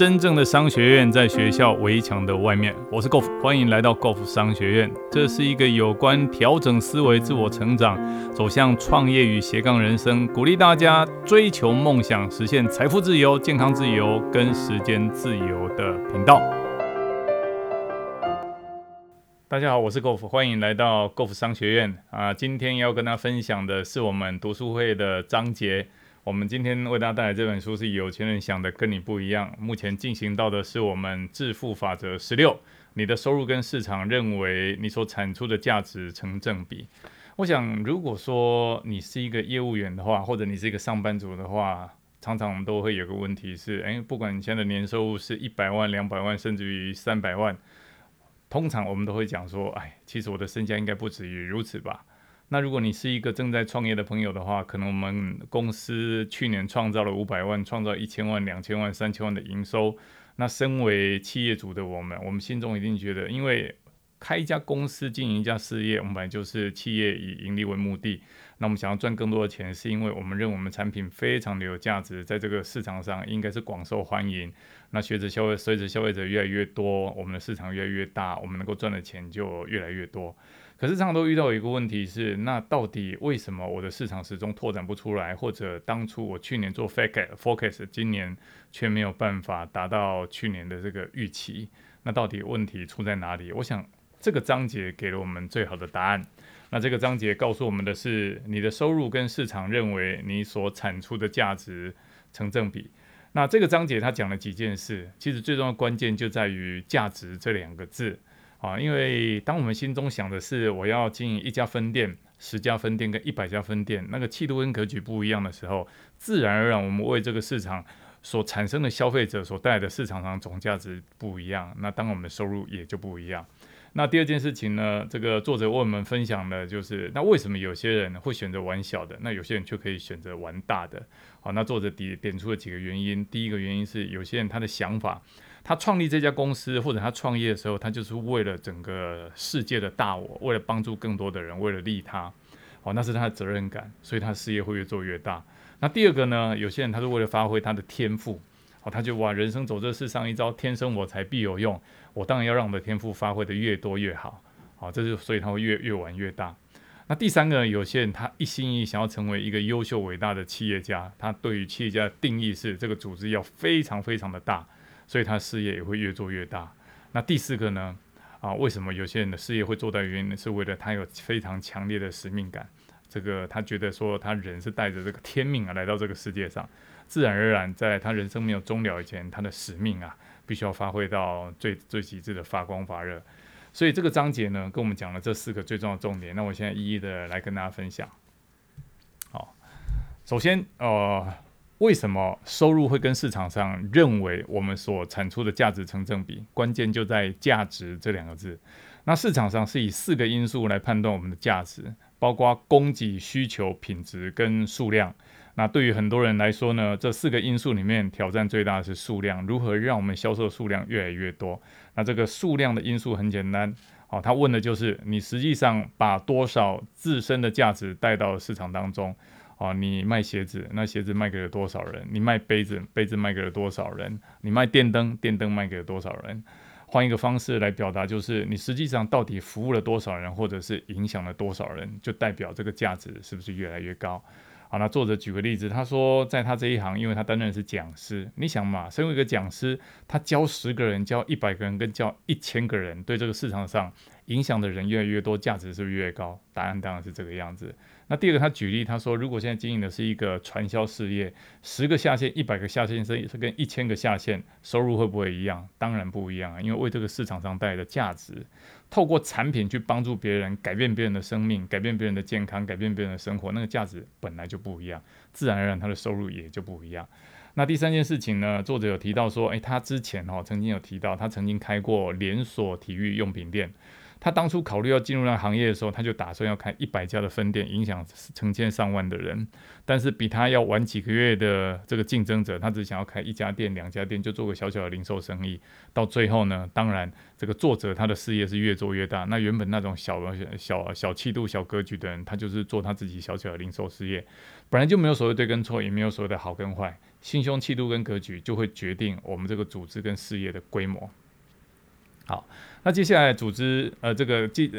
真正的商学院在学校围墙的外面。我是 Golf，欢迎来到 Golf 商学院。这是一个有关调整思维、自我成长、走向创业与斜杠人生，鼓励大家追求梦想、实现财富自由、健康自由跟时间自由的频道。大家好，我是 Golf，欢迎来到 Golf 商学院啊。今天要跟大家分享的是我们读书会的章节。我们今天为大家带来这本书是《有钱人想的跟你不一样》。目前进行到的是我们致富法则十六，你的收入跟市场认为你所产出的价值成正比。我想，如果说你是一个业务员的话，或者你是一个上班族的话，常常我们都会有个问题是：诶，不管你现在的年收入是一百万、两百万，甚至于三百万，通常我们都会讲说，哎，其实我的身价应该不止于如此吧。那如果你是一个正在创业的朋友的话，可能我们公司去年创造了五百万，创造一千万、两千万、三千万的营收。那身为企业主的我们，我们心中一定觉得，因为开一家公司、经营一家事业，我们本来就是企业以盈利为目的。那我们想要赚更多的钱，是因为我们认为我们产品非常的有价值，在这个市场上应该是广受欢迎。那随着消费，随着消费者越来越多，我们的市场越来越大，我们能够赚的钱就越来越多。可是，常常都遇到一个问题是，那到底为什么我的市场始终拓展不出来？或者当初我去年做 focus，今年却没有办法达到去年的这个预期？那到底问题出在哪里？我想这个章节给了我们最好的答案。那这个章节告诉我们的是，你的收入跟市场认为你所产出的价值成正比。那这个章节他讲了几件事，其实最重要的关键就在于“价值”这两个字。啊，因为当我们心中想的是我要经营一家分店、十家分店跟一百家分店，那个气度跟格局不一样的时候，自然而然我们为这个市场所产生的消费者所带来的市场上总价值不一样，那当我们的收入也就不一样。那第二件事情呢，这个作者为我们分享的就是，那为什么有些人会选择玩小的，那有些人却可以选择玩大的？好，那作者点点出了几个原因，第一个原因是有些人他的想法。他创立这家公司，或者他创业的时候，他就是为了整个世界的大我，为了帮助更多的人，为了利他，哦，那是他的责任感，所以他事业会越做越大。那第二个呢，有些人他是为了发挥他的天赋，哦，他就哇，人生走这世上一招，天生我材必有用，我当然要让我的天赋发挥的越多越好，好，这就所以他会越越玩越大。那第三个，有些人他一心一意想要成为一个优秀伟大的企业家，他对于企业家的定义是这个组织要非常非常的大。所以他事业也会越做越大。那第四个呢？啊，为什么有些人的事业会做大？原因是为了他有非常强烈的使命感。这个他觉得说，他人是带着这个天命啊来到这个世界上，自然而然在他人生没有终了以前，他的使命啊必须要发挥到最最极致的发光发热。所以这个章节呢，跟我们讲了这四个最重要的重点。那我现在一一的来跟大家分享。好，首先呃。为什么收入会跟市场上认为我们所产出的价值成正比？关键就在“价值”这两个字。那市场上是以四个因素来判断我们的价值，包括供给、需求、品质跟数量。那对于很多人来说呢，这四个因素里面挑战最大的是数量，如何让我们销售数量越来越多？那这个数量的因素很简单，哦，他问的就是你实际上把多少自身的价值带到市场当中。哦，你卖鞋子，那鞋子卖给了多少人？你卖杯子，杯子卖给了多少人？你卖电灯，电灯卖给了多少人？换一个方式来表达，就是你实际上到底服务了多少人，或者是影响了多少人，就代表这个价值是不是越来越高？好，那作者举个例子，他说，在他这一行，因为他担任是讲师，你想嘛，身为一个讲师，他教十个人，教一百个人，跟教一千个人，对这个市场上影响的人越来越多，价值是不是越高？答案当然是这个样子。那第二个，他举例，他说，如果现在经营的是一个传销事业，十个下线、一百个下线，是跟一千个下线，收入会不会一样？当然不一样啊，因为为这个市场上带来的价值，透过产品去帮助别人，改变别人的生命，改变别人的健康，改变别人的生活，那个价值本来就不一样，自然而然他的收入也就不一样。那第三件事情呢，作者有提到说，诶，他之前哈曾经有提到，他曾经开过连锁体育用品店。他当初考虑要进入那个行业的时候，他就打算要开一百家的分店，影响成千上万的人。但是比他要晚几个月的这个竞争者，他只想要开一家店、两家店，就做个小小的零售生意。到最后呢，当然这个作者他的事业是越做越大。那原本那种小小小气度、小格局的人，他就是做他自己小小的零售事业，本来就没有所谓对跟错，也没有所谓的好跟坏。心胸、气度跟格局就会决定我们这个组织跟事业的规模。好，那接下来组织呃，这个记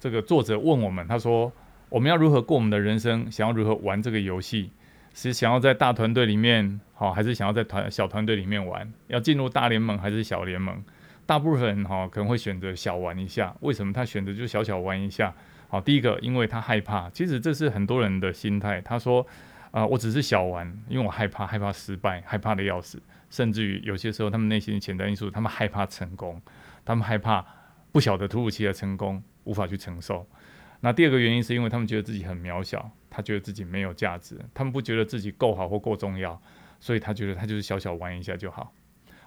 这个作者问我们，他说我们要如何过我们的人生？想要如何玩这个游戏？是想要在大团队里面好，还是想要在团小团队里面玩？要进入大联盟还是小联盟？大部分人哈可能会选择小玩一下。为什么他选择就小小玩一下？好，第一个，因为他害怕。其实这是很多人的心态。他说啊，我只是小玩，因为我害怕，害怕失败，害怕的要死。甚至于有些时候，他们内心的潜在因素，他们害怕成功。他们害怕不晓得突如其来成功，无法去承受。那第二个原因是因为他们觉得自己很渺小，他觉得自己没有价值，他们不觉得自己够好或够重要，所以他觉得他就是小小玩一下就好。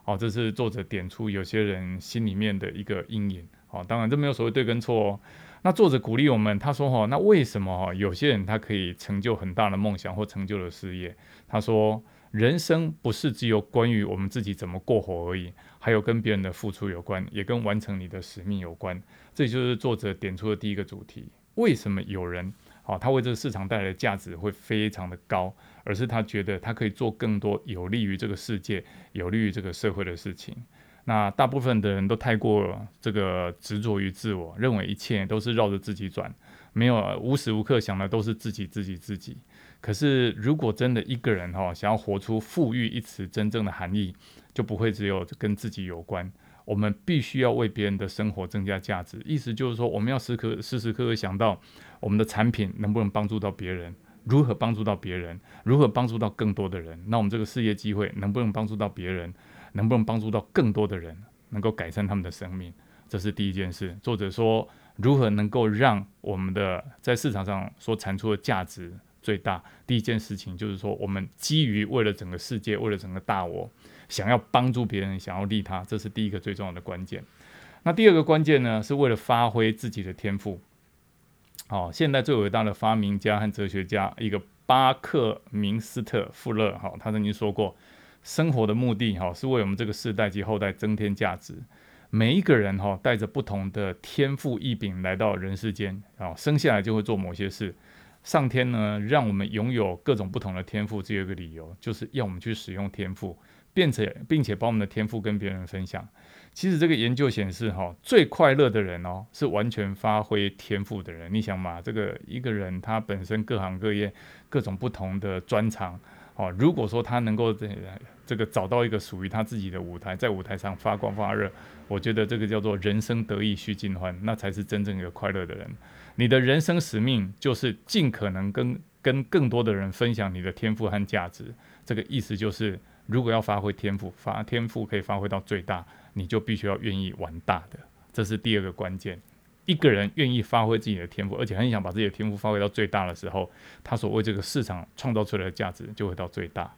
好，这是作者点出有些人心里面的一个阴影。好，当然这没有所谓对跟错哦。那作者鼓励我们，他说：“哈，那为什么有些人他可以成就很大的梦想或成就了事业？”他说。人生不是只有关于我们自己怎么过活而已，还有跟别人的付出有关，也跟完成你的使命有关。这就是作者点出的第一个主题：为什么有人啊，他为这个市场带来的价值会非常的高，而是他觉得他可以做更多有利于这个世界、有利于这个社会的事情。那大部分的人都太过这个执着于自我，认为一切都是绕着自己转，没有无时无刻想的都是自己、自己、自己。可是，如果真的一个人哈想要活出“富裕”一词真正的含义，就不会只有跟自己有关。我们必须要为别人的生活增加价值。意思就是说，我们要时刻时时刻刻想到我们的产品能不能帮助到别人，如何帮助到别人，如何帮助到更多的人。那我们这个事业机会能不能帮助到别人，能不能帮助到更多的人，能够改善他们的生命，这是第一件事。作者说，如何能够让我们的在市场上所产出的价值。最大第一件事情就是说，我们基于为了整个世界，为了整个大我，想要帮助别人，想要利他，这是第一个最重要的关键。那第二个关键呢，是为了发挥自己的天赋。好，现代最伟大的发明家和哲学家，一个巴克明斯特富勒，哈，他曾经说过，生活的目的，哈，是为我们这个世代及后代增添价值。每一个人，哈，带着不同的天赋异禀来到人世间，啊，生下来就会做某些事。上天呢，让我们拥有各种不同的天赋，只有一个理由，就是要我们去使用天赋，并且并且把我们的天赋跟别人分享。其实这个研究显示，哈，最快乐的人哦，是完全发挥天赋的人。你想嘛，这个一个人他本身各行各业各种不同的专长，哦，如果说他能够这这个找到一个属于他自己的舞台，在舞台上发光发热，我觉得这个叫做人生得意须尽欢，那才是真正一个快乐的人。你的人生使命就是尽可能跟跟更多的人分享你的天赋和价值。这个意思就是，如果要发挥天赋，发天赋可以发挥到最大，你就必须要愿意玩大的。这是第二个关键。一个人愿意发挥自己的天赋，而且很想把自己的天赋发挥到最大的时候，他所为这个市场创造出来的价值就会到最大。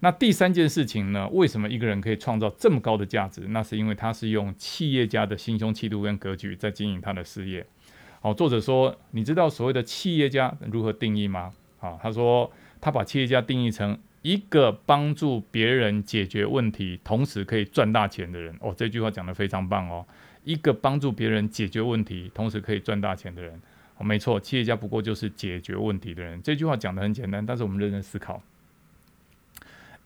那第三件事情呢？为什么一个人可以创造这么高的价值？那是因为他是用企业家的心胸、气度跟格局在经营他的事业。好，作者说，你知道所谓的企业家如何定义吗？好，他说他把企业家定义成一个帮助别人解决问题，同时可以赚大钱的人。哦，这句话讲得非常棒哦，一个帮助别人解决问题，同时可以赚大钱的人。哦，没错，企业家不过就是解决问题的人。这句话讲得很简单，但是我们认真思考，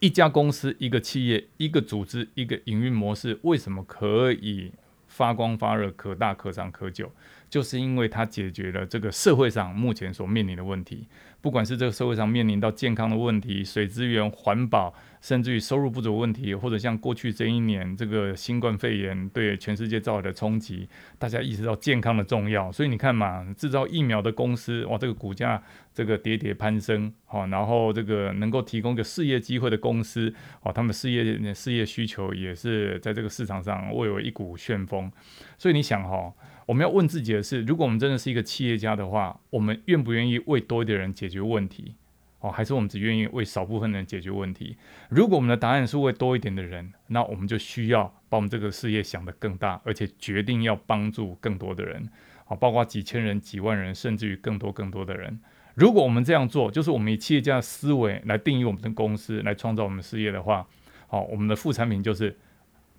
一家公司、一个企业、一个组织、一个营运模式，为什么可以？发光发热，可大可长可久，就是因为它解决了这个社会上目前所面临的问题。不管是这个社会上面临到健康的问题、水资源、环保，甚至于收入不足问题，或者像过去这一年这个新冠肺炎对全世界造成的冲击，大家意识到健康的重要。所以你看嘛，制造疫苗的公司哇，这个股价这个跌跌攀升，好，然后这个能够提供个事业机会的公司，哦，他们事业事业需求也是在这个市场上蔚为一股旋风。所以你想哈。我们要问自己的是：如果我们真的是一个企业家的话，我们愿不愿意为多一点人解决问题？哦，还是我们只愿意为少部分人解决问题？如果我们的答案是为多一点的人，那我们就需要把我们这个事业想得更大，而且决定要帮助更多的人，好，包括几千人、几万人，甚至于更多更多的人。如果我们这样做，就是我们以企业家的思维来定义我们的公司，来创造我们事业的话，好，我们的副产品就是。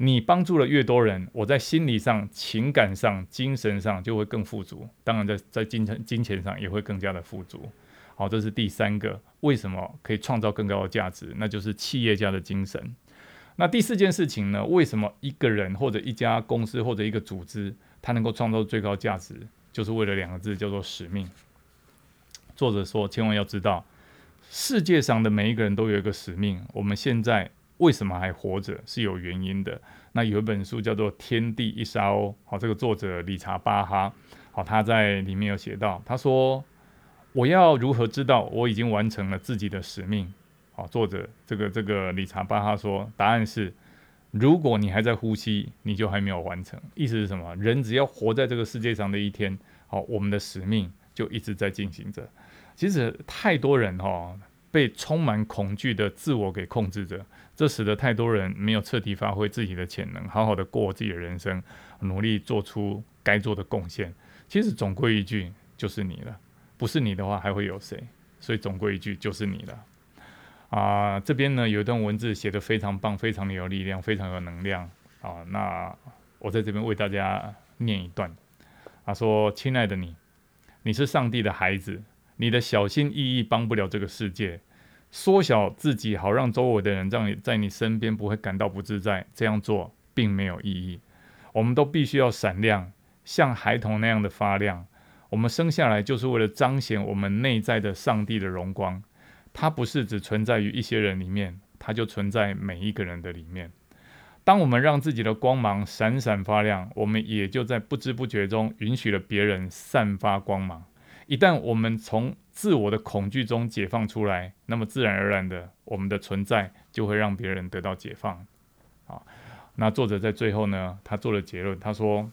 你帮助了越多人，我在心理上、情感上、精神上就会更富足。当然，在在金钱金钱上也会更加的富足。好，这是第三个，为什么可以创造更高的价值？那就是企业家的精神。那第四件事情呢？为什么一个人或者一家公司或者一个组织，它能够创造最高价值？就是为了两个字，叫做使命。作者说，千万要知道，世界上的每一个人都有一个使命。我们现在。为什么还活着是有原因的。那有一本书叫做《天地一沙鸥》，好，这个作者理查巴哈，好，他在里面有写到，他说：“我要如何知道我已经完成了自己的使命？”好，作者这个这个理查巴哈说，答案是：如果你还在呼吸，你就还没有完成。意思是什么？人只要活在这个世界上的一天，好，我们的使命就一直在进行着。其实太多人哈。被充满恐惧的自我给控制着，这使得太多人没有彻底发挥自己的潜能，好好的过自己的人生，努力做出该做的贡献。其实总归一句，就是你了。不是你的话，还会有谁？所以总归一句，就是你了。啊，这边呢有一段文字写得非常棒，非常的有力量，非常有能量。啊，那我在这边为大家念一段。他说：“亲爱的你，你是上帝的孩子。”你的小心翼翼帮不了这个世界，缩小自己好让周围的人让你在你身边不会感到不自在，这样做并没有意义。我们都必须要闪亮，像孩童那样的发亮。我们生下来就是为了彰显我们内在的上帝的荣光，它不是只存在于一些人里面，它就存在每一个人的里面。当我们让自己的光芒闪闪发亮，我们也就在不知不觉中允许了别人散发光芒。一旦我们从自我的恐惧中解放出来，那么自然而然的，我们的存在就会让别人得到解放。啊，那作者在最后呢，他做了结论，他说：“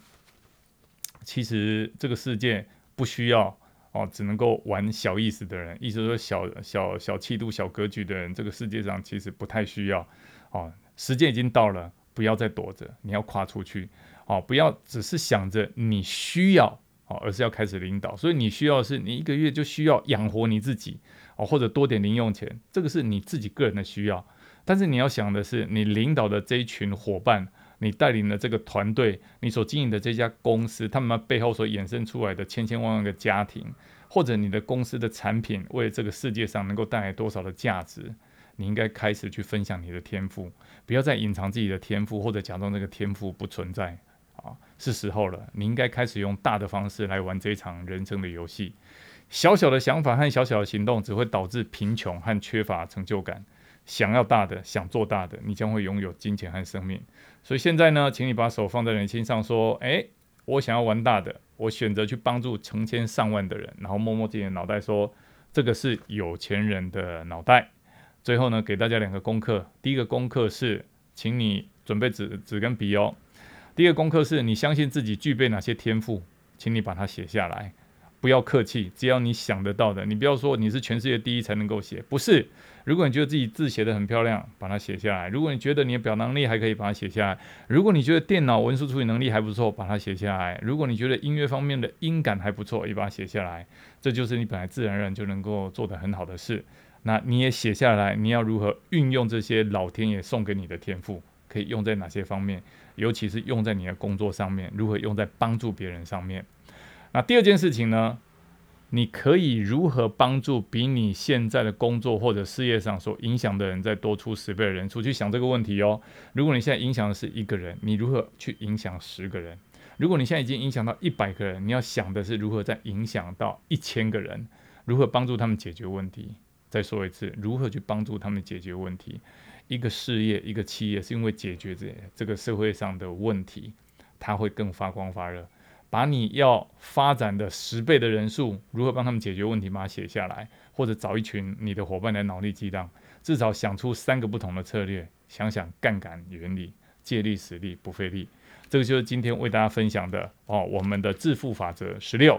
其实这个世界不需要哦，只能够玩小意思的人，意思说小小小气度、小格局的人，这个世界上其实不太需要。哦，时间已经到了，不要再躲着，你要跨出去。哦，不要只是想着你需要。”哦，而是要开始领导，所以你需要的是你一个月就需要养活你自己哦，或者多点零用钱，这个是你自己个人的需要。但是你要想的是，你领导的这一群伙伴，你带领的这个团队，你所经营的这家公司，他们背后所衍生出来的千千万万个家庭，或者你的公司的产品，为这个世界上能够带来多少的价值，你应该开始去分享你的天赋，不要再隐藏自己的天赋，或者假装这个天赋不存在。是时候了，你应该开始用大的方式来玩这一场人生的游戏。小小的想法和小小的行动只会导致贫穷和缺乏成就感。想要大的，想做大的，你将会拥有金钱和生命。所以现在呢，请你把手放在人心上，说：哎，我想要玩大的，我选择去帮助成千上万的人，然后摸摸自己的脑袋，说：这个是有钱人的脑袋。最后呢，给大家两个功课。第一个功课是，请你准备纸纸跟笔哦。第二个功课是你相信自己具备哪些天赋，请你把它写下来，不要客气，只要你想得到的，你不要说你是全世界第一才能够写，不是。如果你觉得自己字写得很漂亮，把它写下来；如果你觉得你的表达能力还可以，把它写下来；如果你觉得电脑文书处理能力还不错，把它写下来；如果你觉得音乐方面的音感还不错，也把它写下来。这就是你本来自然而然就能够做得很好的事。那你也写下来，你要如何运用这些老天爷送给你的天赋？可以用在哪些方面？尤其是用在你的工作上面，如何用在帮助别人上面？那第二件事情呢？你可以如何帮助比你现在的工作或者事业上所影响的人再多出十倍的人数？去想这个问题哦。如果你现在影响的是一个人，你如何去影响十个人？如果你现在已经影响到一百个人，你要想的是如何再影响到一千个人？如何帮助他们解决问题？再说一次，如何去帮助他们解决问题？一个事业，一个企业，是因为解决这这个社会上的问题，它会更发光发热。把你要发展的十倍的人数，如何帮他们解决问题，把它写下来，或者找一群你的伙伴来脑力激荡，至少想出三个不同的策略，想想杠杆原理，借力使力不费力。这个就是今天为大家分享的哦，我们的致富法则十六。